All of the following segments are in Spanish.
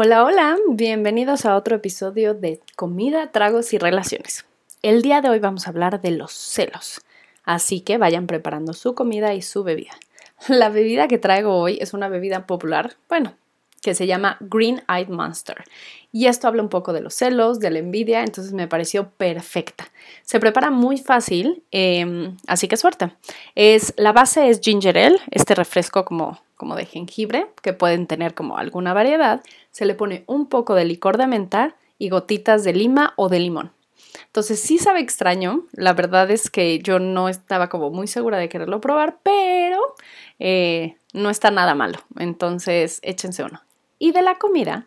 Hola, hola, bienvenidos a otro episodio de Comida, Tragos y Relaciones. El día de hoy vamos a hablar de los celos, así que vayan preparando su comida y su bebida. La bebida que traigo hoy es una bebida popular, bueno, que se llama Green Eyed Monster. Y esto habla un poco de los celos, de la envidia, entonces me pareció perfecta. Se prepara muy fácil, em, así que suerte. Es, la base es ginger ale, este refresco como como de jengibre, que pueden tener como alguna variedad, se le pone un poco de licor de menta y gotitas de lima o de limón. Entonces sí sabe extraño, la verdad es que yo no estaba como muy segura de quererlo probar, pero eh, no está nada malo, entonces échense uno. Y de la comida,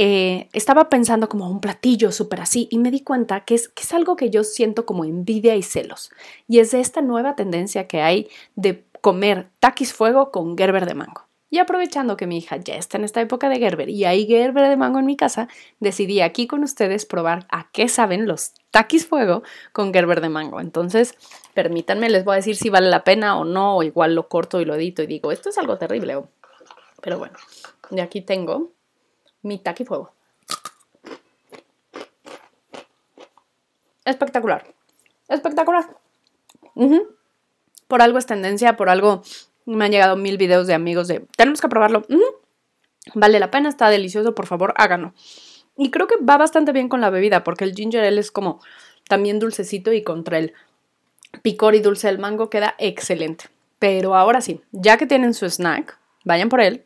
eh, estaba pensando como un platillo súper así y me di cuenta que es, que es algo que yo siento como envidia y celos. Y es de esta nueva tendencia que hay de comer taquis fuego con Gerber de mango. Y aprovechando que mi hija ya está en esta época de Gerber y hay Gerber de mango en mi casa, decidí aquí con ustedes probar a qué saben los taquis fuego con Gerber de mango. Entonces, permítanme, les voy a decir si vale la pena o no, o igual lo corto y lo edito y digo, esto es algo terrible. Pero bueno, de aquí tengo mi taqui fuego. Espectacular. Espectacular. Por algo es tendencia, por algo me han llegado mil videos de amigos de, tenemos que probarlo. Vale la pena, está delicioso, por favor, háganlo. Y creo que va bastante bien con la bebida, porque el ginger ale es como también dulcecito y contra el picor y dulce del mango queda excelente. Pero ahora sí, ya que tienen su snack, vayan por él,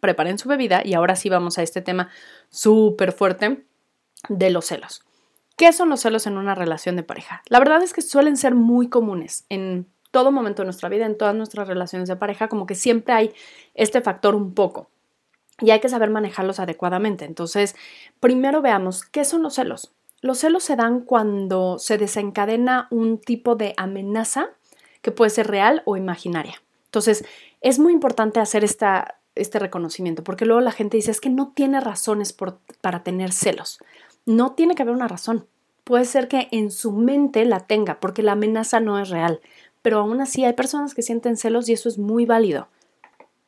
preparen su bebida y ahora sí vamos a este tema súper fuerte de los celos. ¿Qué son los celos en una relación de pareja? La verdad es que suelen ser muy comunes en todo momento de nuestra vida, en todas nuestras relaciones de pareja, como que siempre hay este factor un poco y hay que saber manejarlos adecuadamente. Entonces, primero veamos qué son los celos. Los celos se dan cuando se desencadena un tipo de amenaza que puede ser real o imaginaria. Entonces, es muy importante hacer esta, este reconocimiento, porque luego la gente dice, es que no tiene razones para tener celos. No tiene que haber una razón. Puede ser que en su mente la tenga, porque la amenaza no es real pero aún así hay personas que sienten celos y eso es muy válido.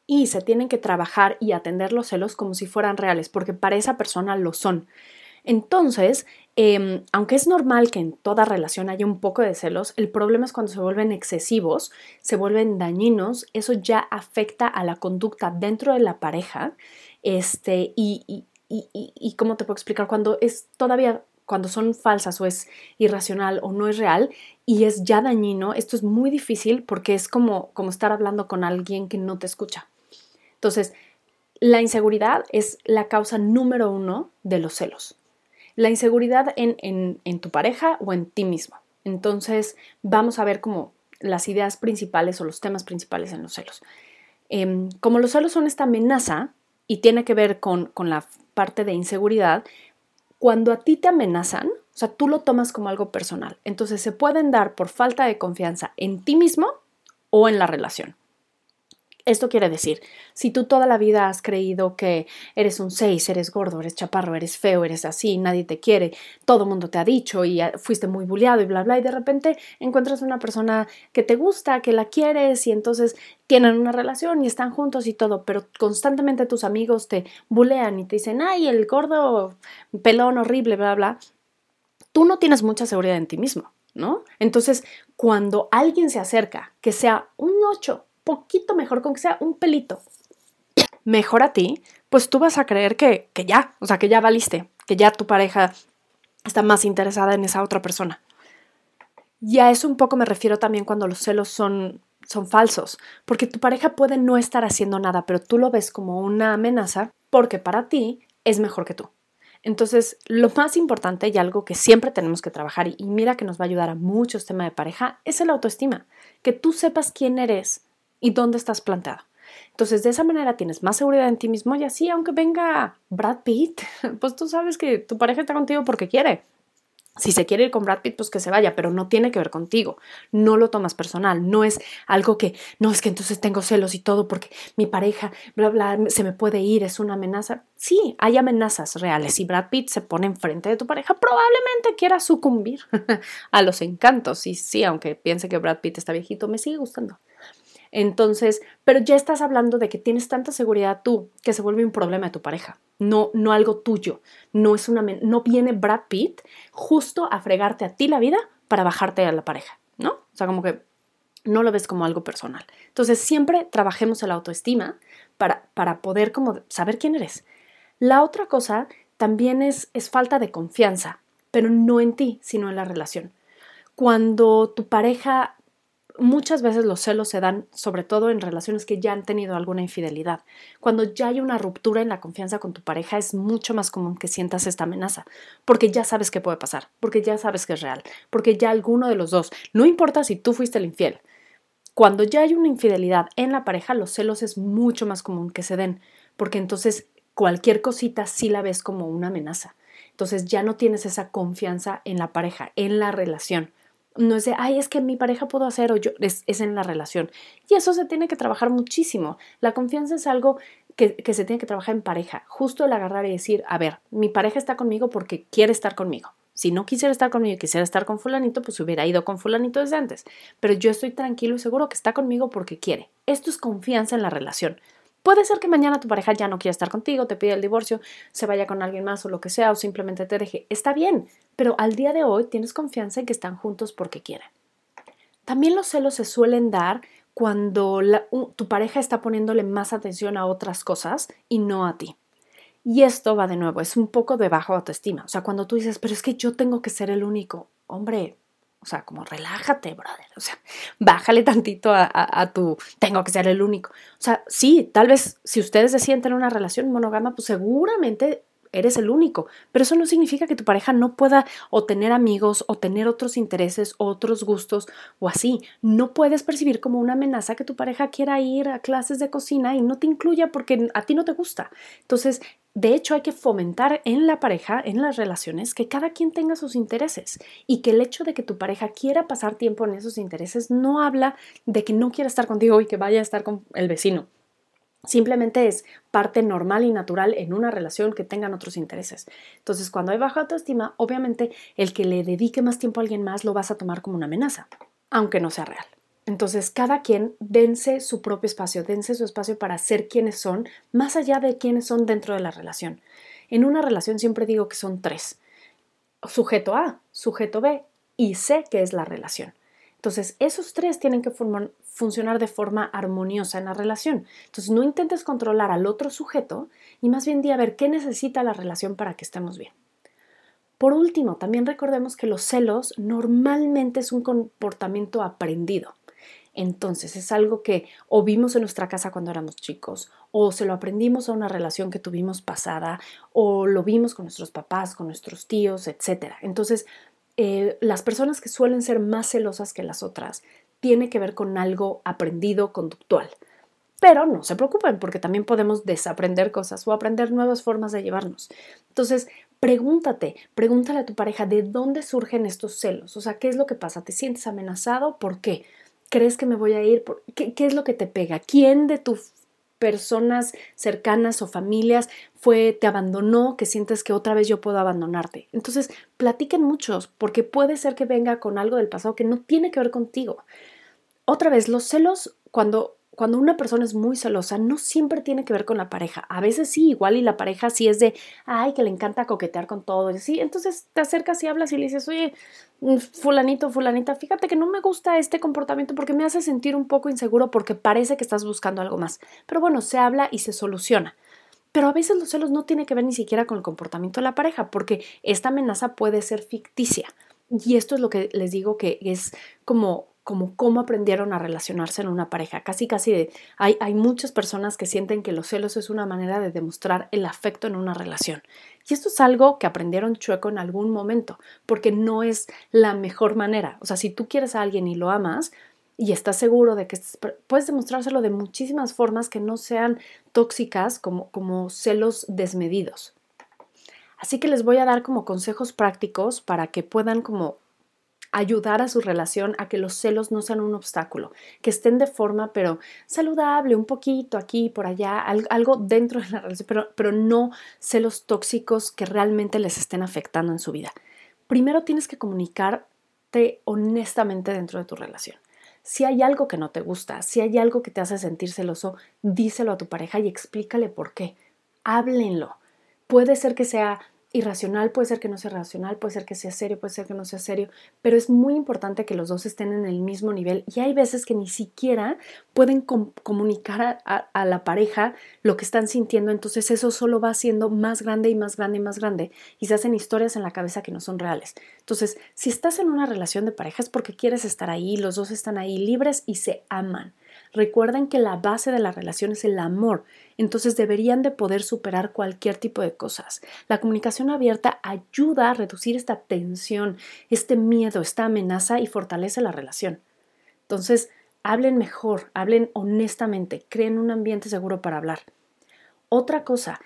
Y se tienen que trabajar y atender los celos como si fueran reales, porque para esa persona lo son. Entonces, em, aunque es normal que en toda relación haya un poco de celos, el problema es cuando se vuelven excesivos, se vuelven dañinos, eso ya afecta a la conducta dentro de la pareja. Este, y, y, y, y ¿cómo te puedo explicar? Cuando es todavía cuando son falsas o es irracional o no es real y es ya dañino, esto es muy difícil porque es como, como estar hablando con alguien que no te escucha. Entonces, la inseguridad es la causa número uno de los celos. La inseguridad en, en, tu pareja o en ti mismo. Entonces, vamos a ver como las ideas principales o los temas principales en los celos. Em, como los celos son esta amenaza y tiene que ver con, con la parte de inseguridad, cuando a ti te amenazan, o sea, tú lo tomas como algo personal. Entonces se pueden dar por falta de confianza en ti mismo o en la relación. Esto quiere decir, si tú toda la vida has creído que eres un 6, eres gordo, eres chaparro, eres feo, eres así, nadie te quiere, todo mundo te ha dicho y fuiste muy bulliado y bla, bla, y de repente encuentras una persona que te gusta, que la quieres y entonces tienen una relación y están juntos y todo, pero constantemente tus amigos te bulean y te dicen, ay, el gordo pelón horrible, bla, bla, tú no tienes mucha seguridad en ti mismo, ¿no? Entonces, cuando alguien se acerca, que sea un 8, poquito mejor, con que sea un pelito mejor a ti, pues tú vas a creer que, que ya, o sea, que ya valiste, que ya tu pareja está más interesada en esa otra persona. Y a eso un poco me refiero también cuando los celos son, son falsos, porque tu pareja puede no estar haciendo nada, pero tú lo ves como una amenaza porque para ti es mejor que tú. Entonces, lo más importante y algo que siempre tenemos que trabajar, y mira que nos va a ayudar a muchos temas de pareja, es el autoestima. Que tú sepas quién eres, y dónde estás plantado. Entonces, de esa manera tienes más seguridad en ti mismo y así, aunque venga Brad Pitt, pues tú sabes que tu pareja está contigo porque quiere. Si se quiere ir con Brad Pitt, pues que se vaya, pero no tiene que ver contigo. No lo tomas personal. No es algo que, no, es que entonces tengo celos y todo porque mi pareja, bla, bla, se me puede ir, es una amenaza. Sí, hay amenazas reales. Si Brad Pitt se pone enfrente de tu pareja, probablemente quiera sucumbir a los encantos. Y sí, aunque piense que Brad Pitt está viejito, me sigue gustando. Entonces, pero ya estás hablando de que tienes tanta seguridad tú que se vuelve un problema de tu pareja, no, no algo tuyo. No, es una, no viene Brad Pitt justo a fregarte a ti la vida para bajarte a la pareja, ¿no? O sea, como que no lo ves como algo personal. Entonces, siempre trabajemos en la autoestima para, para poder como saber quién eres. La otra cosa también es, es falta de confianza, pero no en ti, sino en la relación. Cuando tu pareja muchas veces los celos se dan sobre todo en relaciones que ya han tenido alguna infidelidad. Cuando ya hay una ruptura en la confianza con tu pareja es mucho más común que sientas esta amenaza, porque ya sabes qué puede pasar, porque ya sabes que es real, porque ya alguno de los dos, no importa si tú fuiste el infiel, cuando ya hay una infidelidad en la pareja, los celos es mucho más común que se den, porque entonces cualquier cosita sí la ves como una amenaza. Entonces ya no tienes esa confianza en la pareja, en la relación. No es de, ay, es que mi pareja pudo hacer o yo, es, en la relación. Y eso se tiene que trabajar muchísimo. La confianza es algo que, que, se tiene que trabajar en pareja. Justo el agarrar y decir, a ver, mi pareja está conmigo porque quiere estar conmigo. Si no quisiera estar conmigo y quisiera estar con fulanito, pues hubiera ido con fulanito desde antes. Pero yo estoy tranquilo y seguro que está conmigo porque quiere. Esto es confianza en la relación. Puede ser que mañana tu pareja ya no quiera estar contigo, te pida el divorcio, se vaya con alguien más o lo que sea, o simplemente te deje. Está bien, pero al día de hoy tienes confianza en que están juntos porque quieren. También los celos se suelen dar cuando tu pareja está poniéndole más atención a otras cosas y no a ti. Y esto va de nuevo, es un poco de bajo autoestima. O sea, cuando tú dices, pero es que yo tengo que ser el único, hombre, o sea, como relájate, brother. O sea, bájale tantito a, tu tengo que ser el único. O sea, sí, tal vez si ustedes se sienten en una relación monógama, pues seguramente eres el único, pero eso no significa que tu pareja no pueda o tener amigos o tener otros intereses, otros gustos o así. No puedes percibir como una amenaza que tu pareja quiera ir a clases de cocina y no te incluya porque a ti no te gusta. Entonces, de hecho, hay que fomentar en la pareja, en las relaciones, que cada quien tenga sus intereses y que el hecho de que tu pareja quiera pasar tiempo en esos intereses no habla de que no quiera estar contigo y que vaya a estar con el vecino. Simplemente es parte normal y natural en una relación que tengan otros intereses. Entonces, cuando hay baja autoestima, obviamente el que le dedique más tiempo a alguien más lo vas a tomar como una amenaza, aunque no sea real. Entonces, cada quien dense su propio espacio, dense su espacio para ser quienes son, más allá de quienes son dentro de la relación. En una relación siempre digo que son tres. Sujeto A, sujeto B y C, que es la relación. Entonces, esos tres tienen que funcionar de forma armoniosa en la relación. Entonces, no intentes controlar al otro sujeto y más bien di a ver qué necesita la relación para que estemos bien. Por último, también recordemos que los celos normalmente es un comportamiento aprendido. Entonces es algo que o vimos en nuestra casa cuando éramos chicos, o se lo aprendimos a una relación que tuvimos pasada, o lo vimos con nuestros papás, con nuestros tíos, etc. Entonces, eh, las personas que suelen ser más celosas que las otras tiene que ver con algo aprendido conductual. Pero no se preocupen porque también podemos desaprender cosas o aprender nuevas formas de llevarnos. Entonces, pregúntate, pregúntale a tu pareja de dónde surgen estos celos. O sea, ¿qué es lo que pasa? ¿Te sientes amenazado? ¿Por qué? ¿Crees que me voy a ir? ¿Qué, ¿Qué, es lo que te pega? ¿Quién de tus personas cercanas o familias fue, te abandonó, que sientes que otra vez yo puedo abandonarte? Entonces, platiquen muchos, porque puede ser que venga con algo del pasado que no tiene que ver contigo. Otra vez, los celos, cuando cuando una persona es muy celosa, no siempre tiene que ver con la pareja. A veces sí, igual y la pareja sí es de, ay, que le encanta coquetear con todo. Y sí, entonces te acercas y hablas y le dices, oye, mm, fulanito, fulanita, fíjate que no me gusta este comportamiento porque me hace sentir un poco inseguro porque parece que estás buscando algo más. Pero bueno, se habla y se soluciona. Pero a veces los celos no tienen que ver ni siquiera con el comportamiento de la pareja, porque esta amenaza puede ser ficticia. Y esto es lo que les digo que es como como cómo aprendieron a relacionarse en una pareja. Casi, casi hay, hay muchas personas que sienten que los celos es una manera de demostrar el afecto en una relación. Y esto es algo que aprendieron chueco en algún momento, porque no es la mejor manera. O sea, si tú quieres a alguien y lo amas y estás seguro de que puedes demostrárselo de muchísimas formas que no sean tóxicas como, como celos desmedidos. Así que les voy a dar como consejos prácticos para que puedan como ayudar a su relación a que los celos no sean un obstáculo, que estén de forma pero saludable, un poquito aquí por allá, algo dentro de la relación, pero, pero no celos tóxicos que realmente les estén afectando en su vida. Primero tienes que comunicarte honestamente dentro de tu relación. Si hay algo que no te gusta, si hay algo que te hace sentir celoso, díselo a tu pareja y explícale por qué. Háblenlo. Puede ser que sea irracional, puede ser que no sea racional, puede ser que sea serio, puede ser que no sea serio, pero es muy importante que los dos estén en el mismo nivel y hay veces que ni siquiera pueden comunicar a, la pareja lo que están sintiendo, entonces eso solo va siendo más grande y más grande y más grande y se hacen historias en la cabeza que no son reales. Entonces, si estás en una relación de pareja es porque quieres estar ahí, los dos están ahí libres y se aman. Recuerden que la base de la relación es el amor, entonces deberían de poder superar cualquier tipo de cosas. La comunicación abierta ayuda a reducir esta tensión, este miedo, esta amenaza y fortalece la relación. Entonces, hablen mejor, hablen honestamente, creen un ambiente seguro para hablar. Otra cosa,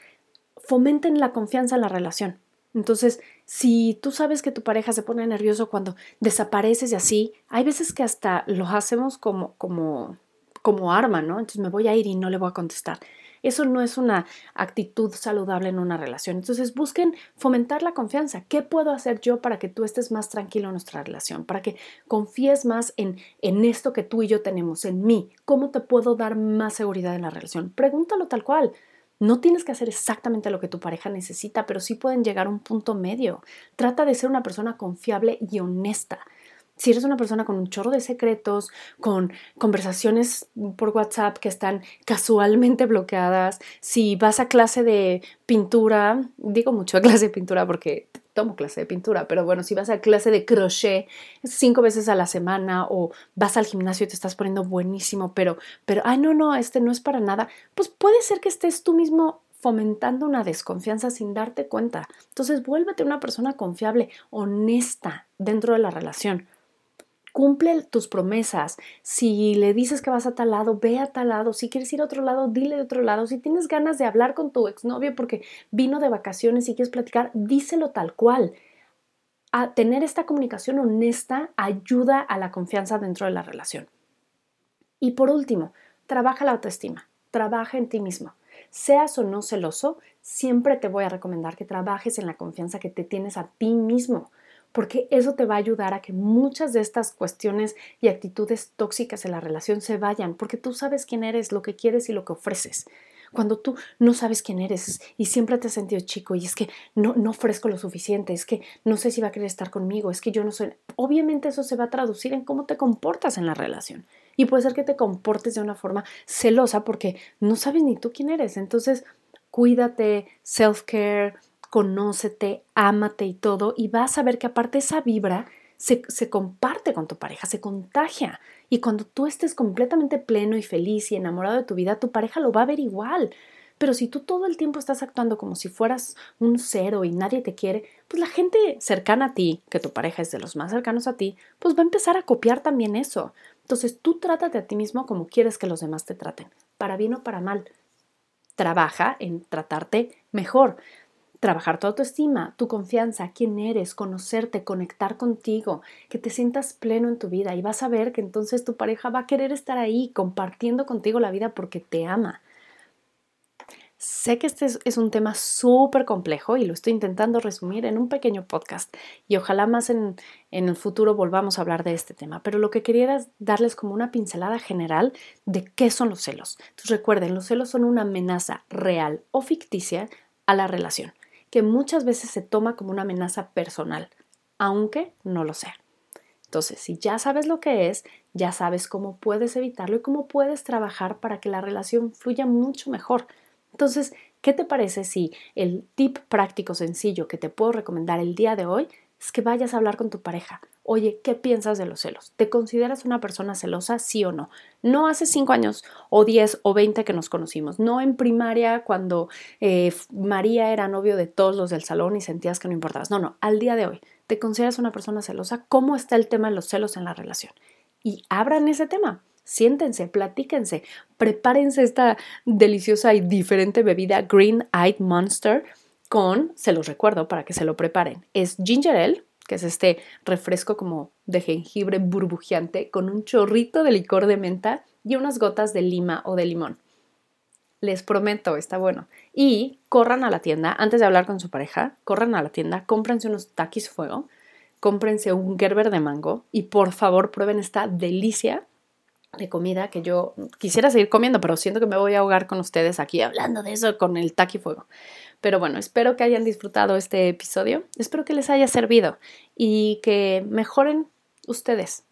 fomenten la confianza en la relación. Entonces, si tú sabes que tu pareja se pone nervioso cuando desapareces y así, hay veces que hasta lo hacemos como, como como arma, ¿no? Entonces me voy a ir y no le voy a contestar. Eso no es una actitud saludable en una relación. Entonces busquen fomentar la confianza. ¿Qué puedo hacer yo para que tú estés más tranquilo en nuestra relación? Para que confíes más en, en esto que tú y yo tenemos, en mí. ¿Cómo te puedo dar más seguridad en la relación? Pregúntalo tal cual. No tienes que hacer exactamente lo que tu pareja necesita, pero sí pueden llegar a un punto medio. Trata de ser una persona confiable y honesta si eres una persona con un chorro de secretos, con conversaciones por WhatsApp que están casualmente bloqueadas, si vas a clase de pintura, digo mucho a clase de pintura porque tomo clase de pintura, pero bueno, si vas a clase de crochet cinco veces a la semana o vas al gimnasio y te estás poniendo buenísimo, pero, pero, ay, no, no, este no es para nada, pues puede ser que estés tú mismo fomentando una desconfianza sin darte cuenta. Entonces, vuélvete una persona confiable, honesta dentro de la relación cumple tus promesas. Si le dices que vas a tal lado, ve a tal lado. Si quieres ir a otro lado, dile de otro lado. Si tienes ganas de hablar con tu exnovio porque vino de vacaciones y quieres platicar, díselo tal cual. A tener esta comunicación honesta ayuda a la confianza dentro de la relación. Y por último, trabaja la autoestima, trabaja en ti mismo. Seas o no celoso, siempre te voy a recomendar que trabajes en la confianza que te tienes a ti mismo porque eso te va a ayudar a que muchas de estas cuestiones y actitudes tóxicas en la relación se vayan, porque tú sabes quién eres, lo que quieres y lo que ofreces. Cuando tú no sabes quién eres y siempre te has sentido chico y es que no, no ofrezco lo suficiente, es que no sé si va a querer estar conmigo, es que yo no soy... Obviamente eso se va a traducir en cómo te comportas en la relación. Y puede ser que te comportes de una forma celosa porque no sabes ni tú quién eres. Entonces, cuídate, self-care, conócete, ámate y todo, y vas a ver que aparte esa vibra se, se, comparte con tu pareja, se contagia. Y cuando tú estés completamente pleno y feliz y enamorado de tu vida, tu pareja lo va a ver igual. Pero si tú todo el tiempo estás actuando como si fueras un cero y nadie te quiere, pues la gente cercana a ti, que tu pareja es de los más cercanos a ti, pues va a empezar a copiar también eso. Entonces tú trátate a ti mismo como quieres que los demás te traten, para bien o para mal. Trabaja en tratarte mejor trabajar tu autoestima, tu confianza, quién eres, conocerte, conectar contigo, que te sientas pleno en tu vida y vas a ver que entonces tu pareja va a querer estar ahí compartiendo contigo la vida porque te ama. Sé que este es un tema súper complejo y lo estoy intentando resumir en un pequeño podcast y ojalá más en, en, el futuro volvamos a hablar de este tema, pero lo que quería era darles como una pincelada general de qué son los celos. Recuerden, los celos son una amenaza real o ficticia a la relación que muchas veces se toma como una amenaza personal, aunque no lo sea. Entonces, si ya sabes lo que es, ya sabes cómo puedes evitarlo y cómo puedes trabajar para que la relación fluya mucho mejor. Entonces, ¿qué te parece si el tip práctico sencillo que te puedo recomendar el día de hoy es que vayas a hablar con tu pareja? Oye, ¿qué piensas de los celos? ¿Te consideras una persona celosa, sí o no? No hace cinco años o diez o veinte que nos conocimos, no en primaria cuando eh, María era novio de todos los del salón y sentías que no importabas. No, no, al día de hoy, ¿te consideras una persona celosa? ¿Cómo está el tema de los celos en la relación? Y abran ese tema. Siéntense, platíquense, prepárense esta deliciosa y diferente bebida Green Eyed Monster con, se los recuerdo para que se lo preparen, es ginger ale, que es este refresco como de jengibre burbujeante con un chorrito de licor de menta y unas gotas de lima o de limón. Les prometo, está bueno. Y corran a la tienda, antes de hablar con su pareja, corran a la tienda, cómprense unos taquis fuego, cómprense un Gerber de mango y por favor prueben esta delicia de comida que yo quisiera seguir comiendo, pero siento que me voy a ahogar con ustedes aquí hablando de eso con el taquifuego. Pero bueno, espero que hayan disfrutado este episodio, espero que les haya servido y que mejoren ustedes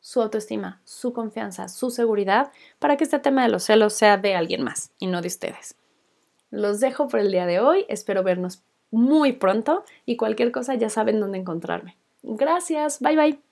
su autoestima, su confianza, su seguridad, para que este tema de los celos sea de alguien más y no de ustedes. Los dejo por el día de hoy, espero vernos muy pronto y cualquier cosa ya saben dónde encontrarme. Gracias, bye bye.